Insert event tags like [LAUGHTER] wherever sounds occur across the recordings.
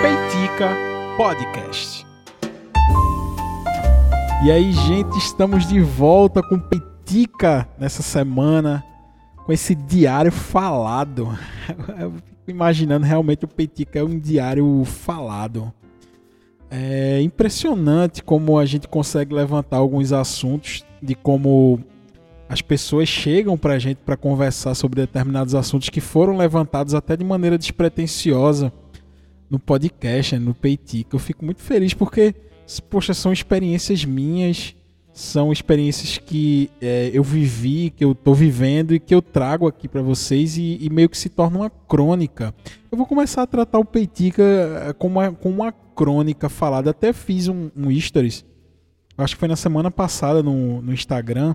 Peitica Podcast. E aí, gente, estamos de volta com Peitica nessa semana, com esse diário falado. [LAUGHS] Eu fico imaginando realmente o Peitica é um diário falado. É impressionante como a gente consegue levantar alguns assuntos de como as pessoas chegam para a gente para conversar sobre determinados assuntos que foram levantados até de maneira despretensiosa no podcast, no Peitica. Eu fico muito feliz porque, poxa, são experiências minhas, são experiências que é, eu vivi, que eu estou vivendo e que eu trago aqui para vocês e, e, meio que se torna uma crônica. Eu vou começar a tratar o Peitica é, como uma, como uma crônica falada. Até fiz um, um stories, acho que foi na semana passada no, no Instagram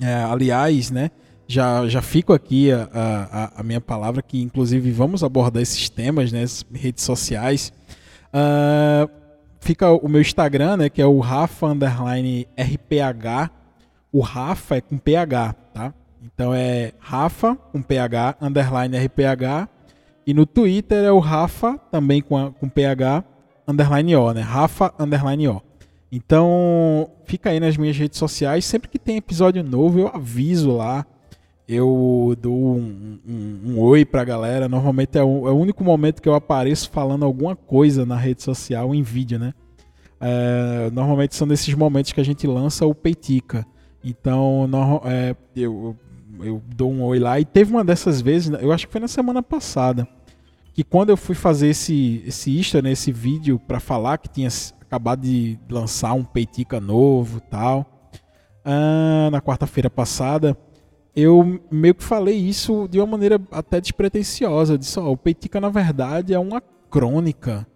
é, aliás, né, já, já fico aqui a, a, a, minha palavra, que inclusive vamos abordar esses temas, né, redes sociais. Uh, fica o meu Instagram, né, que é o Rafa underline RPH. O Rafa é com PH, tá? Então é Rafa com PH underline RPH. E no Twitter é o Rafa, também com, com PH underline O, né? Rafa underline O. Então, fica aí nas minhas redes sociais. Sempre que tem episódio novo, eu aviso lá. Eu dou um, um, um oi pra galera. Normalmente é o, é o, único momento que eu apareço falando alguma coisa na rede social, em vídeo, né? É, normalmente são nesses momentos que a gente lança o Peitica. Então, no, é, eu, eu dou um oi lá. E teve uma dessas vezes, eu acho que foi na semana passada, que quando eu fui fazer esse, esse né, esse vídeo para falar que tinha acabado de lançar um Peitica novo tal. Ah, na quarta-feira passada, eu meio que falei isso de uma maneira até despretensiosa. Eu disse, ó, o Peitica na verdade é uma crônica.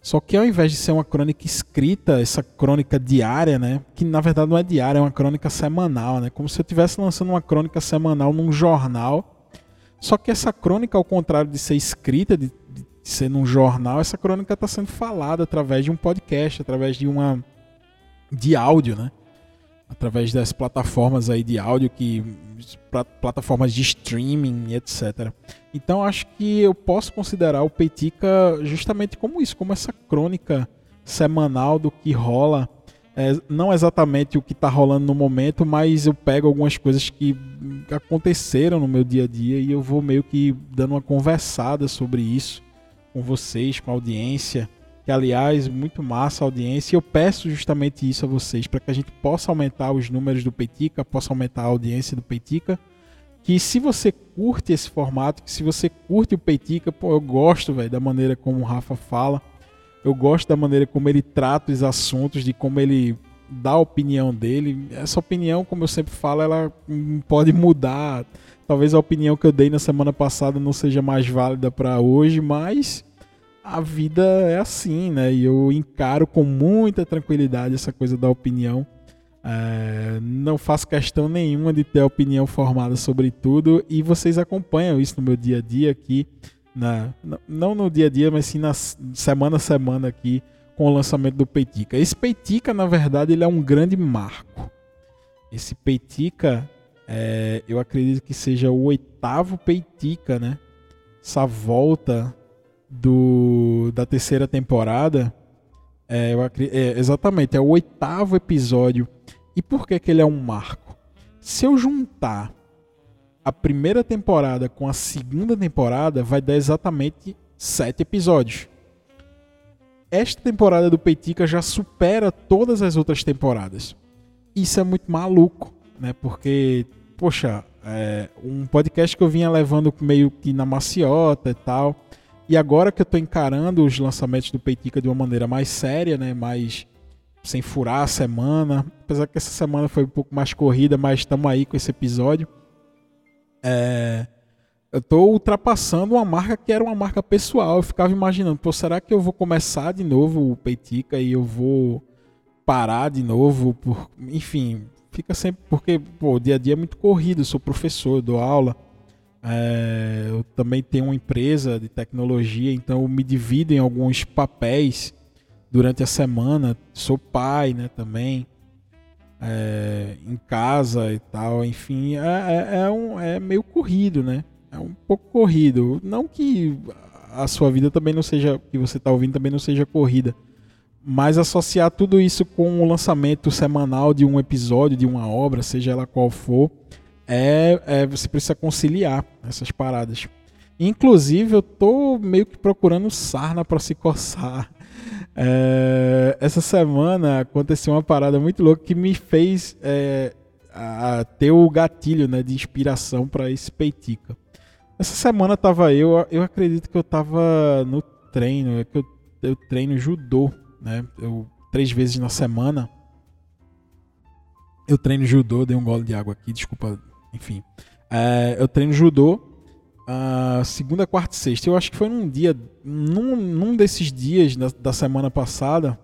Só que ao invés de ser uma crônica escrita, essa crônica diária, né? Que na verdade não é diária, é uma crônica semanal, né? Como se eu estivesse lançando uma crônica semanal num jornal. Só que essa crônica, ao contrário de ser escrita, de, de ser num jornal, essa crônica está sendo falada através de um podcast, através de uma de áudio, né? Através das plataformas aí de áudio que plataformas de streaming, etc. Então acho que eu posso considerar o Peitica justamente como isso, como essa crônica semanal do que rola. É, não exatamente o que está rolando no momento, mas eu pego algumas coisas que aconteceram no meu dia a dia e eu vou meio que dando uma conversada sobre isso com vocês, com a audiência. Que, aliás, muito massa a audiência. E eu peço justamente isso a vocês, para que a gente possa aumentar os números do Peitica, possa aumentar a audiência do Peitica. Que se você curte esse formato, que se você curte o Peitica, pô, eu gosto, velho, da maneira como o Rafa fala. Eu gosto da maneira como ele trata os assuntos, de como ele dá a opinião dele. Essa opinião, como eu sempre falo, ela pode mudar Talvez a opinião que eu dei na semana passada não seja mais válida para hoje, mas a vida é assim, né? E eu encaro com muita tranquilidade essa coisa da opinião. É, não faço questão nenhuma de ter opinião formada sobre tudo e vocês acompanham isso no meu dia a dia aqui, na, não no dia a dia, mas sim na semana a semana aqui com o lançamento do Peitica. Esse Peitica, na verdade, ele é um grande marco. Esse Peitica é, eu acredito que seja o oitavo Peitica, né? Essa volta do, da terceira temporada. É, acredito, é, exatamente, é o oitavo episódio. E por que, que ele é um marco? Se eu juntar a primeira temporada com a segunda temporada, vai dar exatamente sete episódios. Esta temporada do Peitica já supera todas as outras temporadas. Isso é muito maluco né? Porque, poxa, é um podcast que eu vinha levando meio que na maciota e tal. E agora que eu tô encarando os lançamentos do Peitica de uma maneira mais séria, né? Mais sem furar a semana. Apesar que essa semana foi um pouco mais corrida, mas estamos aí com esse episódio. É, eu tô ultrapassando uma marca que era uma marca pessoal. Eu ficava imaginando, pô, será que eu vou começar de novo o Peitica e eu vou parar de novo? Por... Enfim, fica sempre. Porque pô, o dia a dia é muito corrido, eu sou professor, eu dou aula. É, eu também tenho uma empresa de tecnologia, então eu me divido em alguns papéis durante a semana. Sou pai, né, também. É, em casa e tal, enfim, é, é, é, um, é meio corrido, né? É um pouco corrido. Não que a sua vida também não seja, que você está ouvindo também não seja corrida. Mas associar tudo isso com o lançamento semanal de um episódio, de uma obra, seja ela qual for, é, é você precisa conciliar essas paradas. Inclusive, eu tô meio que procurando sarna para se coçar. É, essa semana aconteceu uma parada muito louca que me fez é, a, ter o gatilho né, de inspiração para esse peitica. Essa semana tava eu, eu acredito que eu tava no treino, é que eu, eu treino judô, né? Eu, três vezes na semana. Eu treino judô, dei um gole de água aqui, desculpa, enfim. É, eu treino judô uh, segunda, quarta e sexta. Eu acho que foi num dia, num, num desses dias da, da semana passada.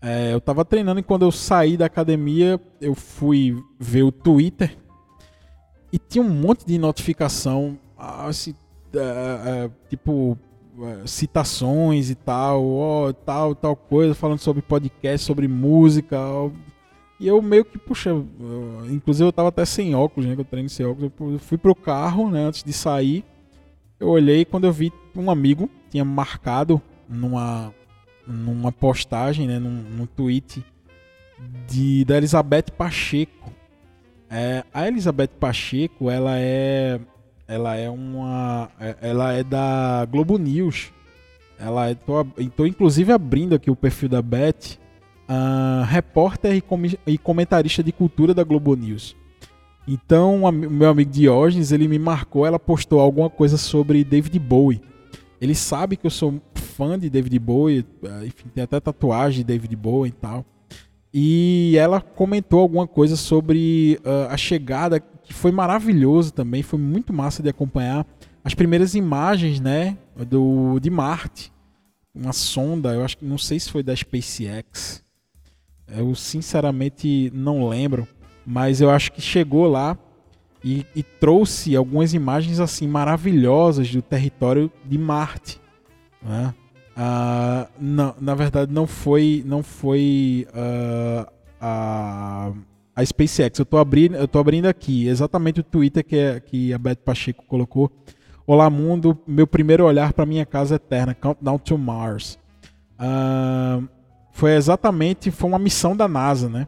É, eu tava treinando e quando eu saí da academia, eu fui ver o Twitter e tinha um monte de notificação, assim, é, tipo citações e tal, ó, tal, tal coisa, falando sobre podcast, sobre música. Ó, e eu meio que, puxa, eu, inclusive eu tava até sem óculos, né? Que eu treino sem óculos. Eu fui pro carro, né? Antes de sair. Eu olhei quando eu vi um amigo tinha marcado numa, numa postagem, né? Num, num tweet de, da Elizabeth Pacheco. É, a Elizabeth Pacheco, ela é ela é uma é, ela é da Globo News. Ela é tô, tô inclusive abrindo aqui o perfil da Beth uh, repórter e, com e, comentarista de cultura da Globo News. Então, o meu amigo Diógenes, ele me marcou, ela postou alguma coisa sobre David Bowie. Ele sabe que eu sou fã de David Bowie, eh, enfim, tem até tatuagem de David Bowie e tal. E ela comentou alguma coisa sobre uh, a chegada, que foi maravilhoso também, foi muito massa de acompanhar as primeiras imagens, né, do de Marte, uma sonda, eu acho que não sei se foi da SpaceX, eu sinceramente não lembro, mas eu acho que chegou lá e, e trouxe algumas imagens assim maravilhosas do território de Marte. Né? Uh, não, na verdade não foi não foi uh, a, a SpaceX. Eu estou abrindo eu tô abrindo aqui exatamente o Twitter que, é, que a Beth Pacheco colocou. Olá mundo, meu primeiro olhar para minha casa eterna, Countdown to Mars. Uh, foi exatamente foi uma missão da NASA, né?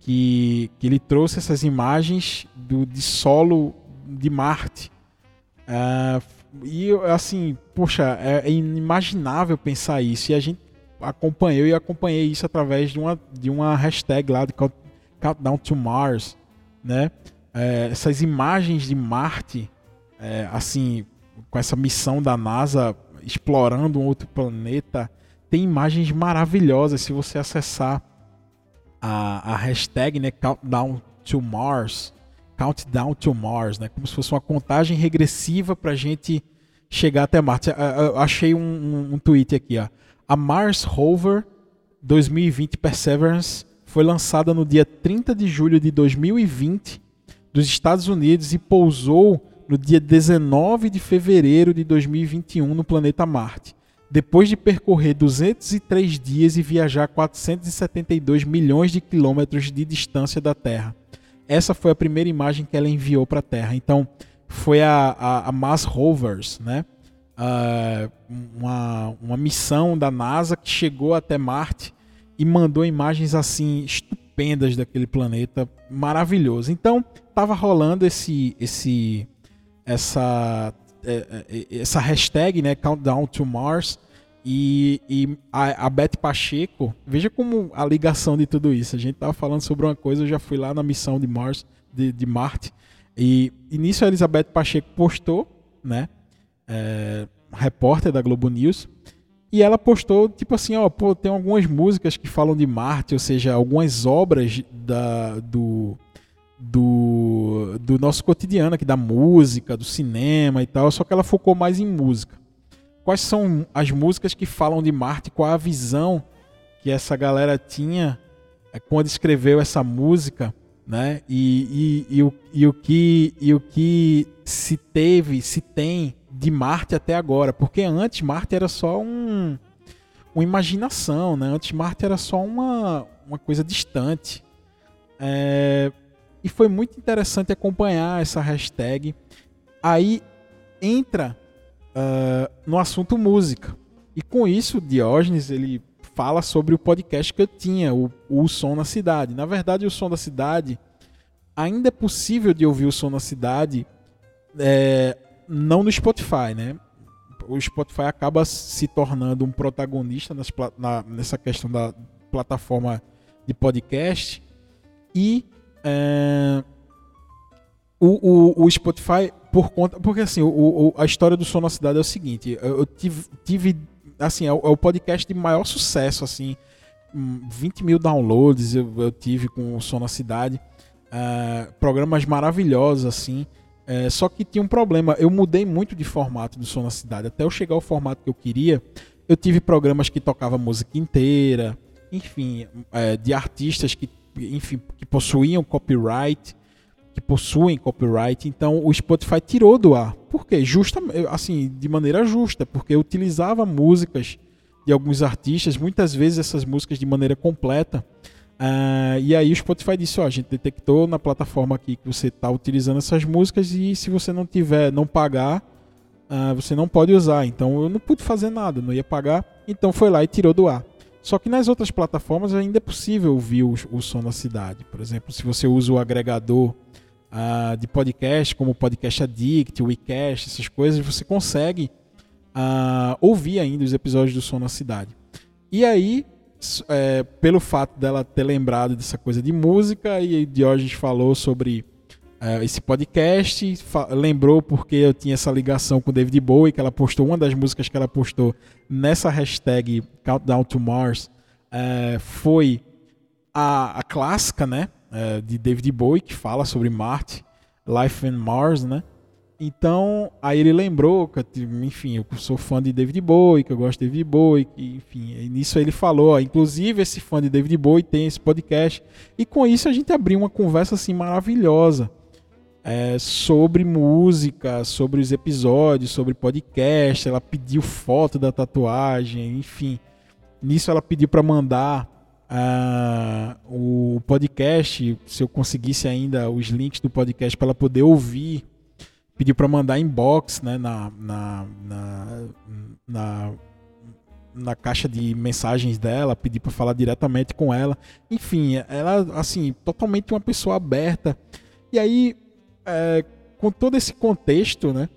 Que, que ele trouxe essas imagens do, de solo de Marte. Uh, e assim, poxa, é, é, inimaginável pensar isso. E a gente acompanhou e acompanhei isso através de uma, de uma hashtag lá de Countdown to Mars, né? É, essas imagens de Marte, é, assim, com essa missão da NASA explorando um outro planeta, tem imagens maravilhosas se você acessar a, a hashtag né, Countdown to Mars. Countdown to Mars, né? Como se fosse uma contagem regressiva para a gente chegar até Marte. Eu achei um, um, um tweet aqui, ó. A Mars Rover 2020 Perseverance foi lançada no dia 30 de julho de 2020 dos Estados Unidos e pousou no dia 19 de fevereiro de 2021 no planeta Marte depois de percorrer 203 dias e viajar 472 milhões de quilômetros de distância da Terra. Essa foi a primeira imagem que ela enviou para a Terra. Então, foi a, a, a Mars Rovers, né? Uh, uma, uma missão da NASA que chegou até Marte e mandou imagens assim estupendas daquele planeta, maravilhoso. Então, estava rolando esse, esse, essa, é, é, essa hashtag, né, Countdown to Mars, e, e a, a Beth Pacheco, veja como a ligação de tudo isso. A gente tava falando sobre uma coisa, eu já fui lá na missão de Mars, de, de Marte, e, e nisso a Elizabeth Pacheco postou, né? É, repórter da Globo News, e ela postou, tipo assim, ó, pô, tem algumas músicas que falam de Marte, ou seja, algumas obras da, do, do, do nosso cotidiano aqui, da música, do cinema e tal, só que ela focou mais em música quais são as músicas que falam de Marte, qual a visão que essa galera tinha é, quando escreveu essa música, né? E, e, e, o, e, o, que, e o que se teve, se tem de Marte até agora. Porque antes Marte era só um, uma imaginação, né? Antes Marte era só uma, uma coisa distante. É, e foi muito interessante acompanhar essa hashtag. Aí entra uh, no assunto música. E com isso, Diógenes ele fala sobre o podcast que eu tinha, o, o Som na Cidade. Na verdade, o Som da Cidade ainda é possível de ouvir o Som na Cidade, é, não no Spotify, né? O Spotify acaba se tornando um protagonista nas, na, nessa questão da plataforma de podcast e é, o, o, o, Spotify por conta porque assim o, a história do Som na Cidade é o seguinte eu, eu tive, tive assim, é o, é o, podcast de maior sucesso, assim. 20 hum, mil downloads eu, eu tive com o Som na Cidade. Uh, programas maravilhosos, assim. Uh, só que tinha um problema. Eu mudei muito de formato do Som na Cidade. Até eu chegar ao formato que eu queria, eu tive programas que tocava música inteira. Enfim, uh, de artistas que, enfim, que possuíam copyright que possuem copyright, então o Spotify tirou do ar. Por quê? Justa, assim, de maneira justa, porque utilizava músicas de alguns artistas, muitas vezes essas músicas de maneira completa. Uh, e aí o Spotify disse, ó, a gente detectou na plataforma aqui que você está utilizando essas músicas e se você não tiver, não pagar, uh, você não pode usar. Então eu não pude fazer nada, não ia pagar. Então foi lá e tirou do ar. Só que nas outras plataformas ainda é possível ouvir o, o som da cidade. Por exemplo, se você usa o agregador uh, de podcast, como o Podcast Addict, o WeCast, essas coisas, você consegue ouvir ainda os episódios do Som na Cidade. E aí, é, pelo fato dela ter lembrado dessa coisa de música, e Diógenes falou sobre uh, esse podcast, lembrou porque eu tinha essa ligação com David Bowie, que ela postou, uma das músicas que ela postou nessa hashtag Countdown to Mars, uh, foi a, a clássica, né? é, de David Bowie, que fala sobre Marte, Life on Mars, né? Então, aí ele lembrou que, enfim, eu sou fã de David Bowie, que eu gosto de David Bowie, que, enfim, nisso ele falou, ó, inclusive esse fã de David Bowie tem esse podcast. E com isso a gente abriu uma conversa assim maravilhosa é, sobre música, sobre os episódios, sobre podcast. Ela pediu foto da tatuagem, enfim. Nisso ela pediu para mandar uh, o podcast, se eu conseguisse ainda os links do podcast para ela poder ouvir, pediu para mandar inbox né, na, na, na, na, na caixa de mensagens dela, pedir para falar diretamente com ela. Enfim, ela, assim, totalmente uma pessoa aberta. E aí, é, com todo esse contexto, né?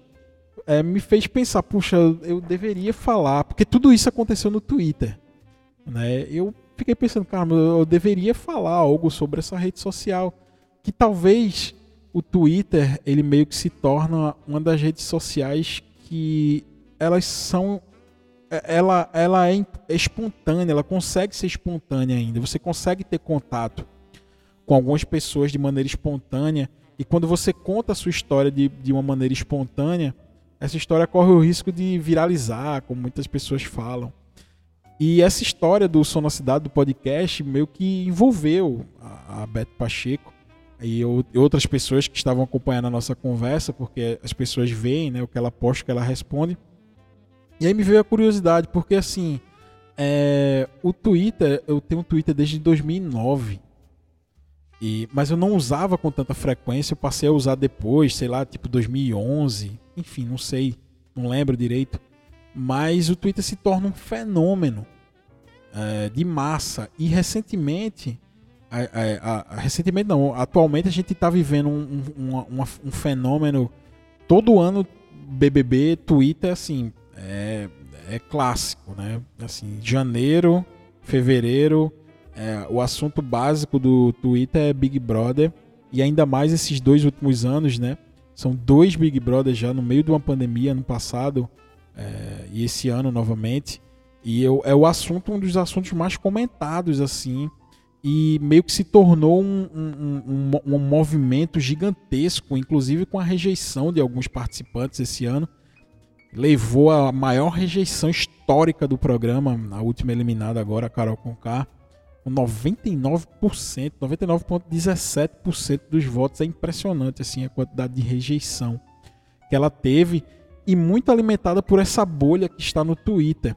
É, me fez pensar, puxa, eu deveria falar, porque tudo isso aconteceu no Twitter. Né? Eu fiquei pensando, cara, eu deveria falar algo sobre essa rede social. Que talvez o Twitter, ele meio que se torna uma das redes sociais que elas são é, ela, ela é espontânea, ela consegue ser espontânea ainda. Você consegue ter contato com algumas pessoas de maneira espontânea. E quando você conta a sua história de, de uma maneira espontânea, essa história corre o risco de viralizar, como muitas pessoas falam. E essa história do Som na Cidade, do podcast, meio que envolveu a, a Beto Pacheco e outras pessoas que estavam acompanhando a nossa conversa, porque as pessoas veem né, o que ela posta, o que ela responde. E aí me veio a curiosidade, porque assim, é, o Twitter, eu tenho um Twitter desde 2009. E, mas eu não usava com tanta frequência, eu passei a usar depois, sei lá, tipo 2011, enfim, não sei, não lembro direito mas o Twitter se torna um fenômeno é, de massa. E recentemente, a, a, recentemente não, atualmente a gente está vivendo um, um, um, um, fenômeno. Todo ano BBB, Twitter, assim, é, é clássico, né? Assim, janeiro, fevereiro, é, o assunto básico do Twitter é Big Brother. E ainda mais esses dois últimos anos, né? São dois Big Brother já no meio de uma pandemia ano passado é, e esse ano novamente. E eu, é o assunto, um dos assuntos mais comentados, assim, e meio que se tornou um, um, um, um, movimento gigantesco, inclusive com a rejeição de alguns participantes esse ano. Levou a maior rejeição histórica do programa, a última eliminada agora, a Carol Conká, com 99%, 99,17% dos votos. É impressionante assim a quantidade de rejeição que ela teve e muito alimentada por essa bolha que está no Twitter.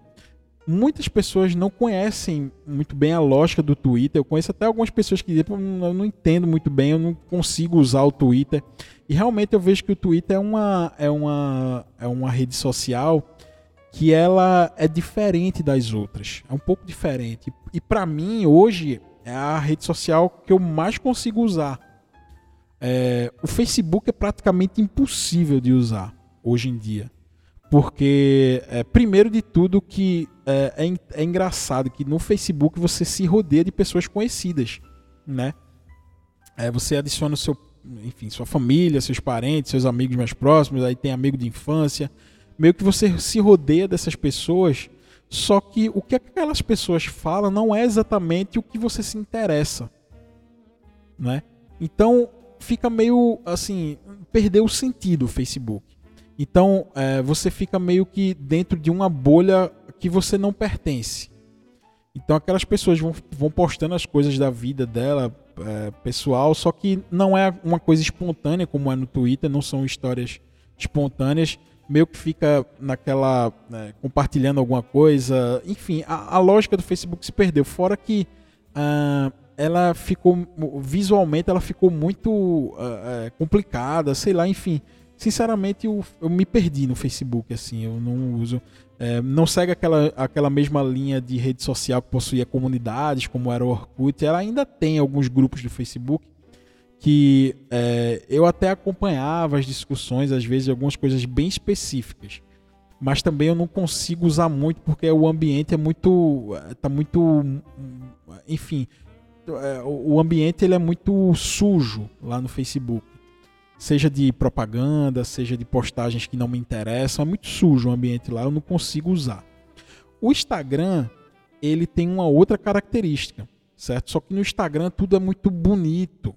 Muitas pessoas não conhecem muito bem a lógica do Twitter. Eu conheço até algumas pessoas que dizem, eu não entendo muito bem, eu não consigo usar o Twitter. E realmente eu vejo que o Twitter é uma, é uma, é uma rede social que ela é diferente das outras. É um pouco diferente. E para mim, hoje, é a rede social que eu mais consigo usar. É, o Facebook é praticamente impossível de usar hoje em dia. Porque, é, primeiro de tudo, que é, é, é, engraçado que no Facebook você se rodeia de pessoas conhecidas, né? É, você adiciona seu, enfim, sua família, seus parentes, seus amigos mais próximos, aí tem amigo de infância. Meio que você se rodeia dessas pessoas, só que o que aquelas pessoas falam não é exatamente o que você se interessa, né? Então fica meio assim, perdeu o sentido o Facebook. Então é, você fica meio que dentro de uma bolha que você não pertence. Então aquelas pessoas vão, vão postando as coisas da vida dela, é, pessoal, só que não é uma coisa espontânea como é no Twitter, não são histórias espontâneas, meio que fica naquela. Né, compartilhando alguma coisa. Enfim, a, a, lógica do Facebook se perdeu. Fora que uh, ela ficou. Visualmente ela ficou muito uh, complicada, sei lá, enfim sinceramente, eu, eu me perdi no Facebook, assim, eu não uso. É, não segue aquela, aquela mesma linha de rede social que possuía comunidades, como era o Orkut. Ela ainda tem alguns grupos do Facebook que é, eu até acompanhava as discussões, às vezes, algumas coisas bem específicas. Mas também eu não consigo usar muito porque o ambiente é muito. tá muito. Enfim. É, o ambiente ele é muito sujo lá no Facebook seja de propaganda, seja de postagens que não me interessam, é muito sujo o ambiente lá, eu não consigo usar. O Instagram, ele tem uma outra característica, certo? Só que no Instagram tudo é muito bonito.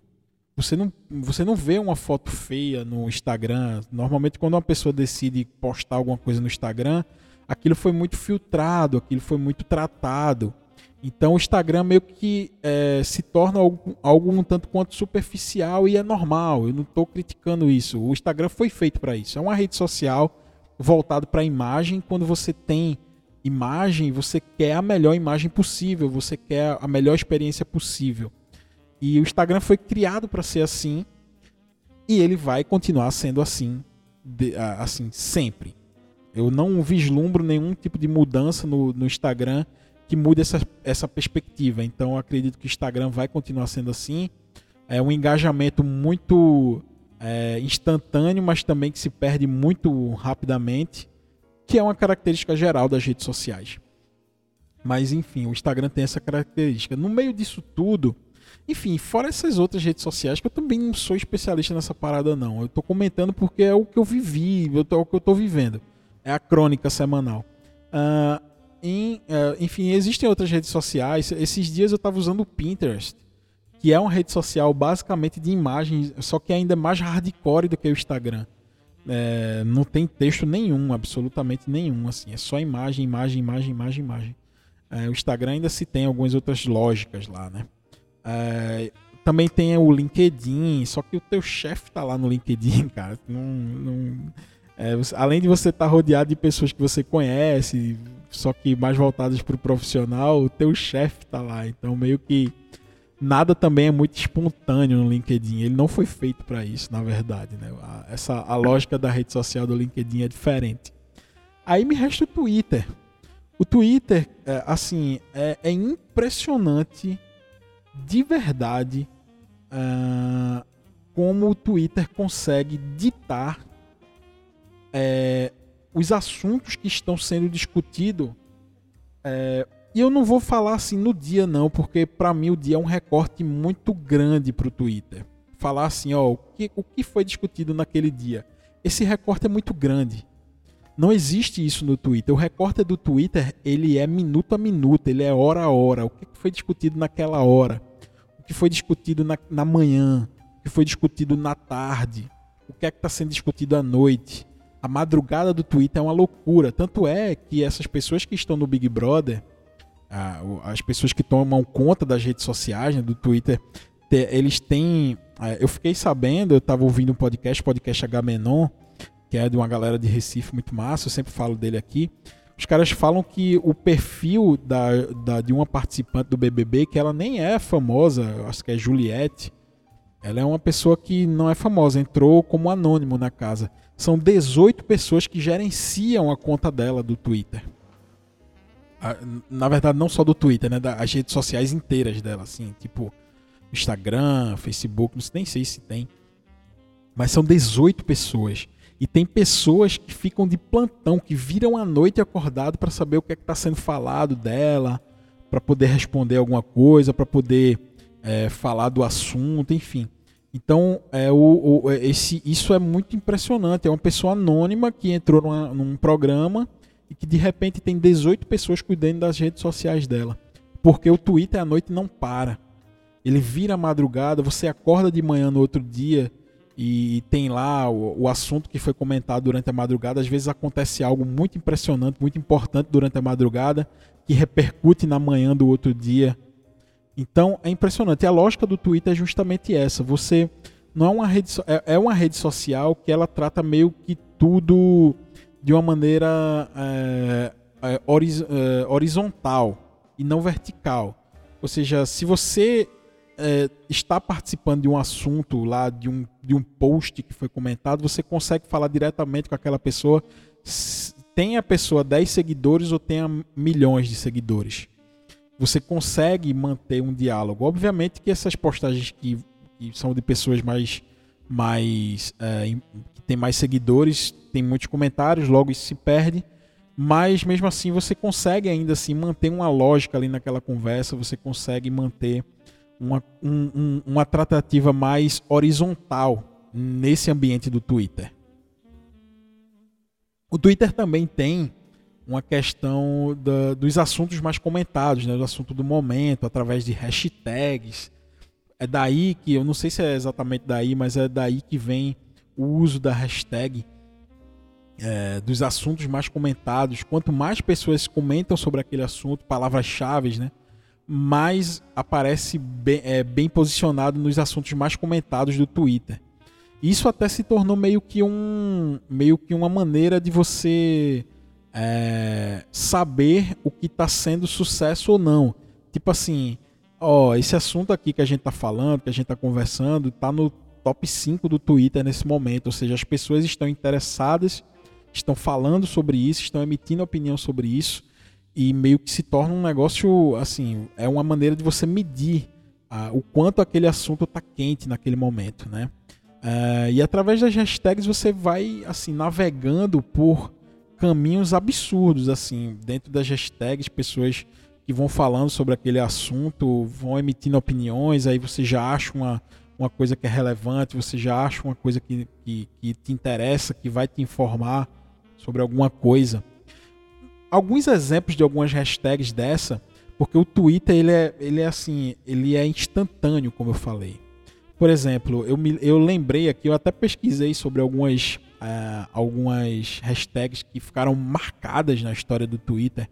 Você não, você não vê uma foto feia no Instagram. Normalmente, quando uma pessoa decide postar alguma coisa no Instagram, aquilo foi muito filtrado, aquilo foi muito tratado. Então o Instagram meio que é, se torna algo, um tanto quanto superficial e é normal. Eu não estou criticando isso. O Instagram foi feito para isso. É uma rede social voltada para a imagem. Quando você tem imagem, você quer a melhor imagem possível, você quer a melhor experiência possível. E o Instagram foi criado para ser assim e ele vai continuar sendo assim, de, assim sempre. Eu não vislumbro nenhum tipo de mudança no, no Instagram que mude essa, essa perspectiva. Então, acredito que o Instagram vai continuar sendo assim. É um engajamento muito é, instantâneo, mas também que se perde muito rapidamente, que é uma característica geral das redes sociais. Mas, enfim, o Instagram tem essa característica. No meio disso tudo, enfim, fora essas outras redes sociais, que eu também não sou especialista nessa parada, não. Eu estou comentando porque é o que eu vivi, é o que eu estou vivendo. É a crônica semanal. Uh, em, uh, enfim, existem outras redes sociais. Esses dias eu estava usando o Pinterest, que é uma rede social basicamente de imagens, só que ainda mais hardcore do que o Instagram. É, não tem texto nenhum, absolutamente nenhum, assim, é só imagem, imagem, imagem, imagem, imagem. É, o Instagram ainda se tem algumas outras lógicas lá, né? É, também tem o LinkedIn, só que o teu chefe tá lá no LinkedIn, [LAUGHS] cara. Não, não é, além de você estar tá rodeado de pessoas que você conhece, só que mais voltadas para o profissional, o teu chefe está lá. Então meio que nada também é muito espontâneo no LinkedIn. Ele não foi feito para isso, na verdade, né? A, essa a lógica da rede social do LinkedIn é diferente. Aí me resta o Twitter. O Twitter, é, assim, é, é, impressionante de verdade uh, como o Twitter consegue ditar é, os assuntos que estão sendo discutidos. É, e eu não vou falar assim no dia, não, porque para mim o dia é um recorte muito grande para o Twitter. Falar assim, ó, o que, o que foi discutido naquele dia. Esse recorte é muito grande. Não existe isso no Twitter. O recorte do Twitter, ele é minuto a minuto, ele é hora a hora. O que foi discutido naquela hora? O que foi discutido na, na manhã? O que foi discutido na tarde? O que é que está sendo discutido à noite? A madrugada do Twitter é uma loucura. Tanto é que essas pessoas que estão no Big Brother, as pessoas que tomam conta das redes sociais, né, do Twitter, eles têm. Eu fiquei sabendo, eu estava ouvindo um podcast, podcast H Menon, que é de uma galera de Recife muito massa, eu sempre falo dele aqui. Os caras falam que o perfil da, da, de uma participante do BBB, que ela nem é famosa, acho que é Juliette, ela é uma pessoa que não é famosa, entrou como anônimo na casa. São 18 pessoas que gerenciam a conta dela do Twitter. Na verdade, não só do Twitter, né? Das redes sociais inteiras dela, assim, tipo Instagram, Facebook, nem sei se tem. Mas são 18 pessoas. E tem pessoas que ficam de plantão, que viram a noite acordado para saber o que é está sendo falado dela, para poder responder alguma coisa, para poder é, falar do assunto, enfim. Então, é, o, o, esse, isso é muito impressionante. É uma pessoa anônima que entrou numa, num programa e que de repente tem 18 pessoas cuidando das redes sociais dela. Porque o Twitter à noite não para. Ele vira madrugada, você acorda de manhã no outro dia e tem lá o, o, assunto que foi comentado durante a madrugada. Às vezes acontece algo muito impressionante, muito importante durante a madrugada, que repercute na manhã do outro dia. Então é impressionante. E a lógica do Twitter é justamente essa. Você não é uma rede é, é uma rede social que ela trata meio que tudo de uma maneira é, é, horiz, é, horizontal e não vertical. Ou seja, se você está participando de um assunto lá, de um, de um post que foi comentado, você consegue falar diretamente com aquela pessoa, tem a pessoa 10 seguidores ou tenha milhões de seguidores. Você consegue manter um diálogo. Obviamente que essas postagens que, que são de pessoas mais. mais é, que tem mais seguidores, tem muitos comentários, logo isso se perde. Mas mesmo assim você consegue ainda assim manter uma lógica ali naquela conversa, você consegue manter uma, um, um, uma tratativa mais horizontal nesse ambiente do Twitter. O Twitter também tem uma questão da, dos assuntos mais comentados, né, do assunto do momento, através de hashtags. É daí que, eu não sei se é exatamente daí, mas é daí que vem o uso da hashtag é, dos assuntos mais comentados. Quanto mais pessoas comentam sobre aquele assunto, palavras-chave, né? mais aparece bem, é, bem posicionado nos assuntos mais comentados do Twitter. Isso até se tornou meio que um meio que uma maneira de você é, saber o que está sendo sucesso ou não. Tipo assim, ó, esse assunto aqui que a gente está falando, que a gente está conversando, está no top 5 do Twitter nesse momento. Ou seja, as pessoas estão interessadas, estão falando sobre isso, estão emitindo opinião sobre isso e meio que se torna um negócio assim, é uma maneira de você medir ah, o quanto aquele assunto está quente naquele momento, né? Uh, e através das hashtags você vai assim navegando por caminhos absurdos assim dentro das hashtags, pessoas que vão falando sobre aquele assunto, vão emitindo opiniões, aí você já acha uma, uma coisa que é relevante, você já acha uma coisa que, que, que te interessa, que vai te informar sobre alguma coisa alguns exemplos de algumas hashtags dessa, porque o Twitter ele é, ele é assim, ele é instantâneo, como eu falei. Por exemplo, eu, me, eu lembrei aqui, eu até pesquisei sobre algumas, uh, algumas hashtags que ficaram marcadas na história do Twitter,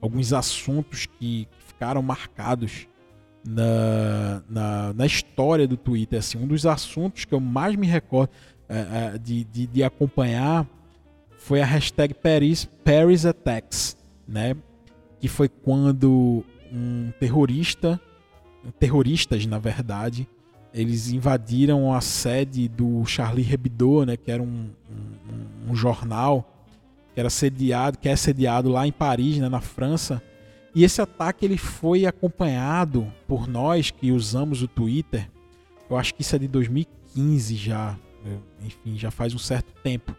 alguns assuntos que, ficaram marcados na, na, na, história do Twitter. Assim, um dos assuntos que eu mais me recordo uh, uh, de, de, de acompanhar foi a hashtag Paris, Paris Attacks, né? Que foi quando um terrorista, terroristas na verdade, eles invadiram a sede do Charlie Hebdo, né? Que era um, um, um jornal que era sediado, que é sediado lá em Paris, né? Na França. E esse ataque ele foi acompanhado por nós que usamos o Twitter. Eu acho que isso é de 2015 já, enfim, já faz um certo tempo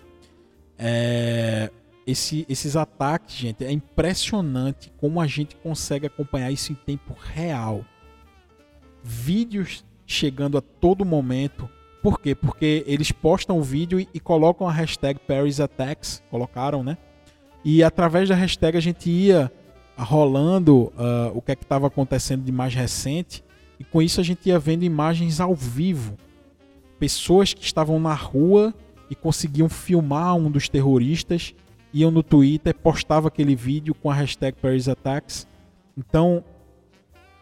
é, esse, esses ataques, gente, é impressionante como a gente consegue acompanhar isso em tempo real. Vídeos chegando a todo momento. Por quê? Porque eles postam o vídeo e, e colocam a hashtag Paris Attacks, colocaram, né? E através da hashtag a gente ia rolando uh, o que é que estava acontecendo de mais recente e com isso a gente ia vendo imagens ao vivo. Pessoas que estavam na rua e conseguiam filmar um dos terroristas, iam no Twitter, postava aquele vídeo com a hashtag Paris Attacks. Então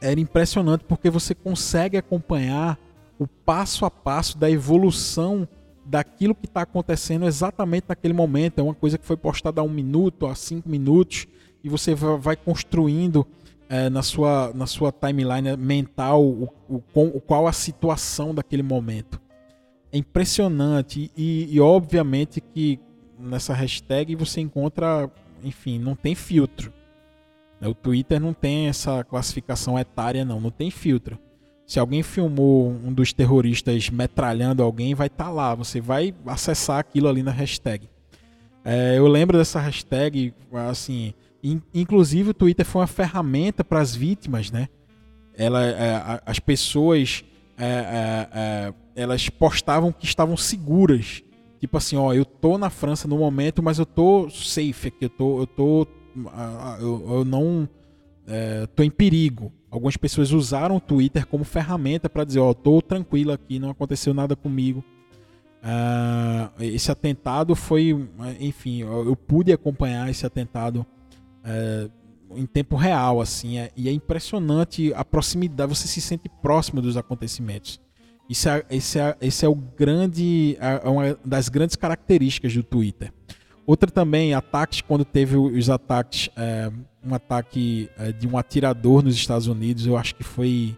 era impressionante porque você consegue acompanhar o passo a passo da evolução daquilo que está acontecendo exatamente naquele momento. É uma coisa que foi postada há um minuto, há cinco minutos, e você vai construindo é, na, sua, na sua timeline mental o, o, o, qual a situação daquele momento. É impressionante e, e, obviamente que nessa hashtag você encontra, enfim, não tem filtro. O Twitter não tem essa classificação etária, não, não tem filtro. Se alguém filmou um dos terroristas metralhando alguém, vai estar tá lá. Você vai acessar aquilo ali na hashtag. É, eu lembro dessa hashtag, assim, in, inclusive o Twitter foi uma ferramenta para as vítimas, né? Ela, é, as pessoas, é, é, é, elas postavam que estavam seguras. Tipo assim, ó, eu tô na França no momento, mas eu tô safe aqui, eu tô, eu tô, eu, eu não é, tô em perigo. Algumas pessoas usaram o Twitter como ferramenta para dizer, ó, oh, tô tranquilo aqui, não aconteceu nada comigo. Uh, esse atentado foi, enfim, eu, pude acompanhar esse atentado uh, em tempo real, assim, é, e é impressionante a proximidade, você se sente próximo dos acontecimentos. Isso é, esse é, esse é o grande, é, é uma das grandes características do Twitter. Outra também, ataques, quando teve os ataques, é, um ataque é, de um atirador nos Estados Unidos, eu acho que foi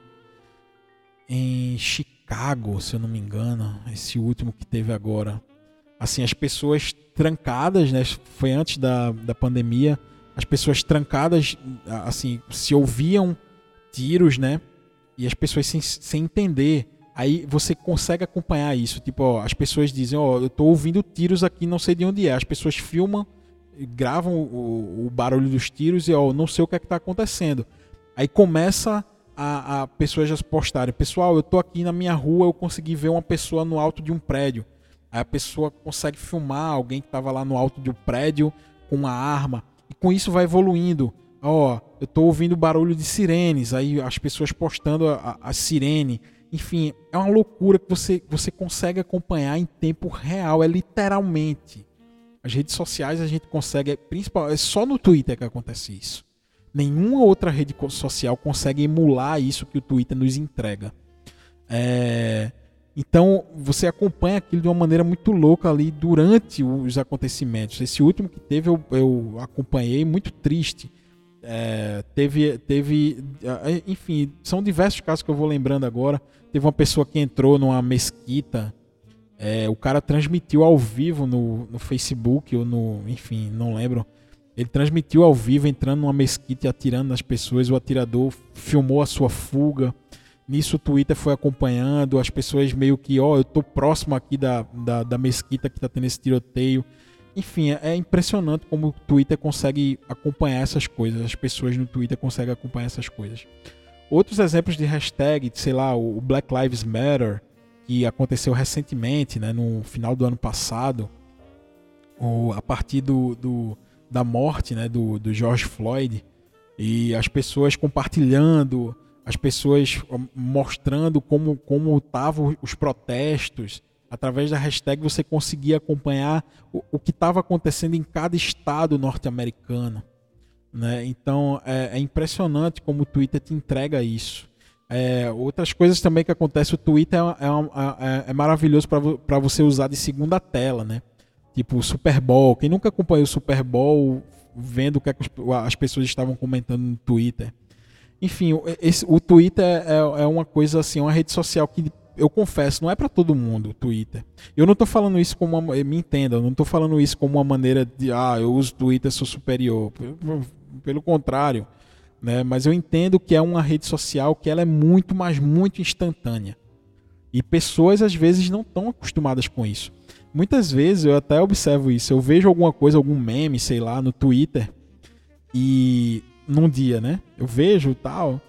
em Chicago, se eu não me engano, esse último que teve agora. Assim, as pessoas trancadas, né? Foi antes da, da pandemia, as pessoas trancadas, assim, se ouviam tiros, né? E as pessoas sem, sem entender Aí você consegue acompanhar isso. Tipo, ó, as pessoas dizem, ó, eu tô ouvindo tiros aqui, não sei de onde é. As pessoas filmam, gravam o, o barulho dos tiros e, ó, não sei o que é que tá acontecendo. Aí começa a, a pessoas já postarem, pessoal, eu tô aqui na minha rua, eu consegui ver uma pessoa no alto de um prédio. Aí a pessoa consegue filmar alguém que estava lá no alto de um prédio com uma arma. E com isso vai evoluindo. Ó, eu tô ouvindo barulho de sirenes. Aí as pessoas postando a, a, a sirene. Enfim, é uma loucura que você, você consegue acompanhar em tempo real, é literalmente. As redes sociais a gente consegue, principalmente, é só no Twitter que acontece isso. Nenhuma outra rede social consegue emular isso que o Twitter nos entrega. É, então você acompanha aquilo de uma maneira muito louca ali durante os acontecimentos. Esse último que teve eu, eu acompanhei muito triste. É, teve, teve, enfim, são diversos casos que eu vou lembrando agora. Teve uma pessoa que entrou numa mesquita, é, o cara transmitiu ao vivo no, no Facebook ou no, enfim, não lembro. Ele transmitiu ao vivo entrando numa mesquita e atirando nas pessoas. O atirador filmou a sua fuga. Nisso o Twitter foi acompanhando, as pessoas meio que, ó, oh, eu tô próximo aqui da, da, da mesquita que tá tendo esse tiroteio. Enfim, é impressionante como o Twitter consegue acompanhar essas coisas, as pessoas no Twitter conseguem acompanhar essas coisas. Outros exemplos de hashtag, sei lá, o Black Lives Matter, que aconteceu recentemente, né, no final do ano passado, ou a partir do, do da morte né, do, do George Floyd, e as pessoas compartilhando, as pessoas mostrando como como estavam os protestos, através da hashtag você conseguia acompanhar o, o que estava acontecendo em cada estado norte-americano. Né? Então é, é, impressionante como o Twitter te entrega isso. É, outras coisas também que acontecem, o Twitter é, é, é, é maravilhoso para você usar de segunda tela, né? Tipo o Super Bowl. Quem nunca acompanhou o Super Bowl vendo o que as pessoas estavam comentando no Twitter. Enfim, esse, o Twitter é, é, uma coisa assim, uma rede social que eu confesso, não é para todo mundo o Twitter. Eu não tô falando isso como uma, me entenda, eu não tô falando isso como uma maneira de ah, eu uso Twitter, sou superior. Pelo, contrário, né? Mas eu entendo que é uma rede social que ela é muito, mas muito instantânea. E pessoas às vezes não estão acostumadas com isso. Muitas vezes eu até observo isso. Eu vejo alguma coisa, algum meme, sei lá, no Twitter e num dia, né? Eu vejo tal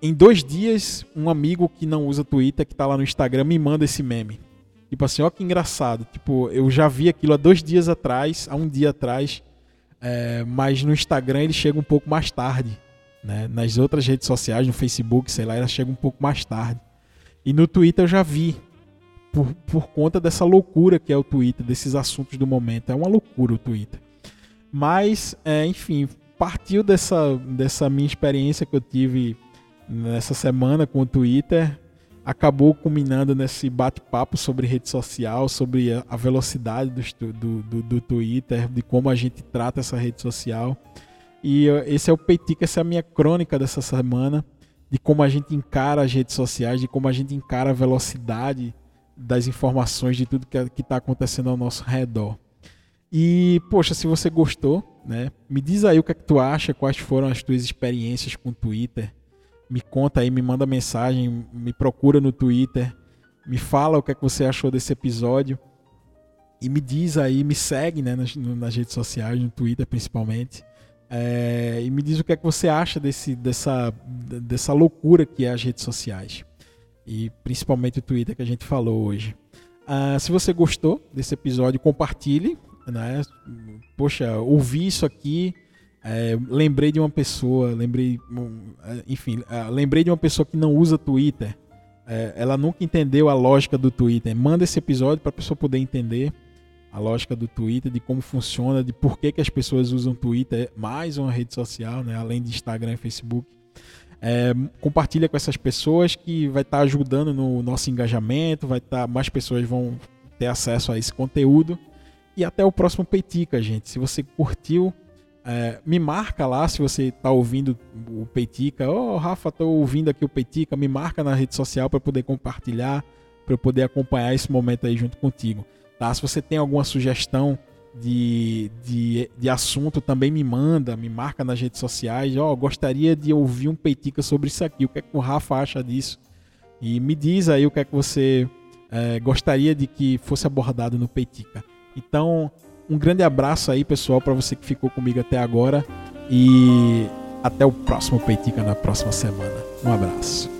em dois dias, um amigo que não usa Twitter, que tá lá no Instagram, me manda esse meme. Tipo assim, ó que engraçado. Tipo, eu já vi aquilo há dois dias atrás, há um dia atrás, é, mas no Instagram ele chega um pouco mais tarde. Né? Nas outras redes sociais, no Facebook, sei lá, ela chega um pouco mais tarde. E no Twitter eu já vi. Por, por conta dessa loucura que é o Twitter, desses assuntos do momento. É uma loucura o Twitter. Mas, é, enfim, partiu dessa, dessa minha experiência que eu tive nessa semana com o Twitter. acabou culminando nesse bate-papo sobre rede social, sobre a velocidade do, do, do, do, Twitter, de como a gente trata essa rede social. E esse é o Peitica, essa é a minha crônica dessa semana, de como a gente encara as redes sociais, de como a gente encara a velocidade das informações, de tudo que está acontecendo ao nosso redor. E, poxa, se você gostou, né, me diz aí o que é que tu acha, quais foram as tuas experiências com o Twitter. Me conta aí, me manda mensagem, me procura no Twitter, me fala o que é que você achou desse episódio. E me diz aí, me segue né, nas, nas redes sociais, no Twitter principalmente, é, e me diz o que é que você acha desse, dessa, dessa loucura que é as redes sociais. E principalmente o Twitter que a gente falou hoje. Uh, se você gostou desse episódio, compartilhe, né? Poxa, ouvi isso aqui é, lembrei de uma pessoa, lembrei, é, enfim, é, lembrei de uma pessoa que não usa Twitter. É, ela nunca entendeu a lógica do Twitter. Manda esse episódio para a pessoa poder entender a lógica do Twitter, de como funciona, de por que, que as pessoas usam Twitter, mais uma rede social, né, além de Instagram e Facebook. É, compartilha com essas pessoas que vai estar tá ajudando no nosso engajamento, vai estar tá, mais pessoas vão ter acesso a esse conteúdo. E até o próximo Peitica, gente. Se você curtiu é, me marca lá se você está ouvindo o Peitica. Ô, oh, Rafa, estou ouvindo aqui o Peitica. Me marca na rede social para poder compartilhar, para eu poder acompanhar esse momento aí junto contigo. Tá? Se você tem alguma sugestão de, de, de assunto, também me manda, me marca nas redes sociais. Ó, oh, gostaria de ouvir um Peitica sobre isso aqui. O que é que o Rafa acha disso? E me diz aí o que é que você é, gostaria de que fosse abordado no Peitica. Então, um grande abraço aí, pessoal, para você que ficou comigo até agora. E até o próximo Peitica na próxima semana. Um abraço.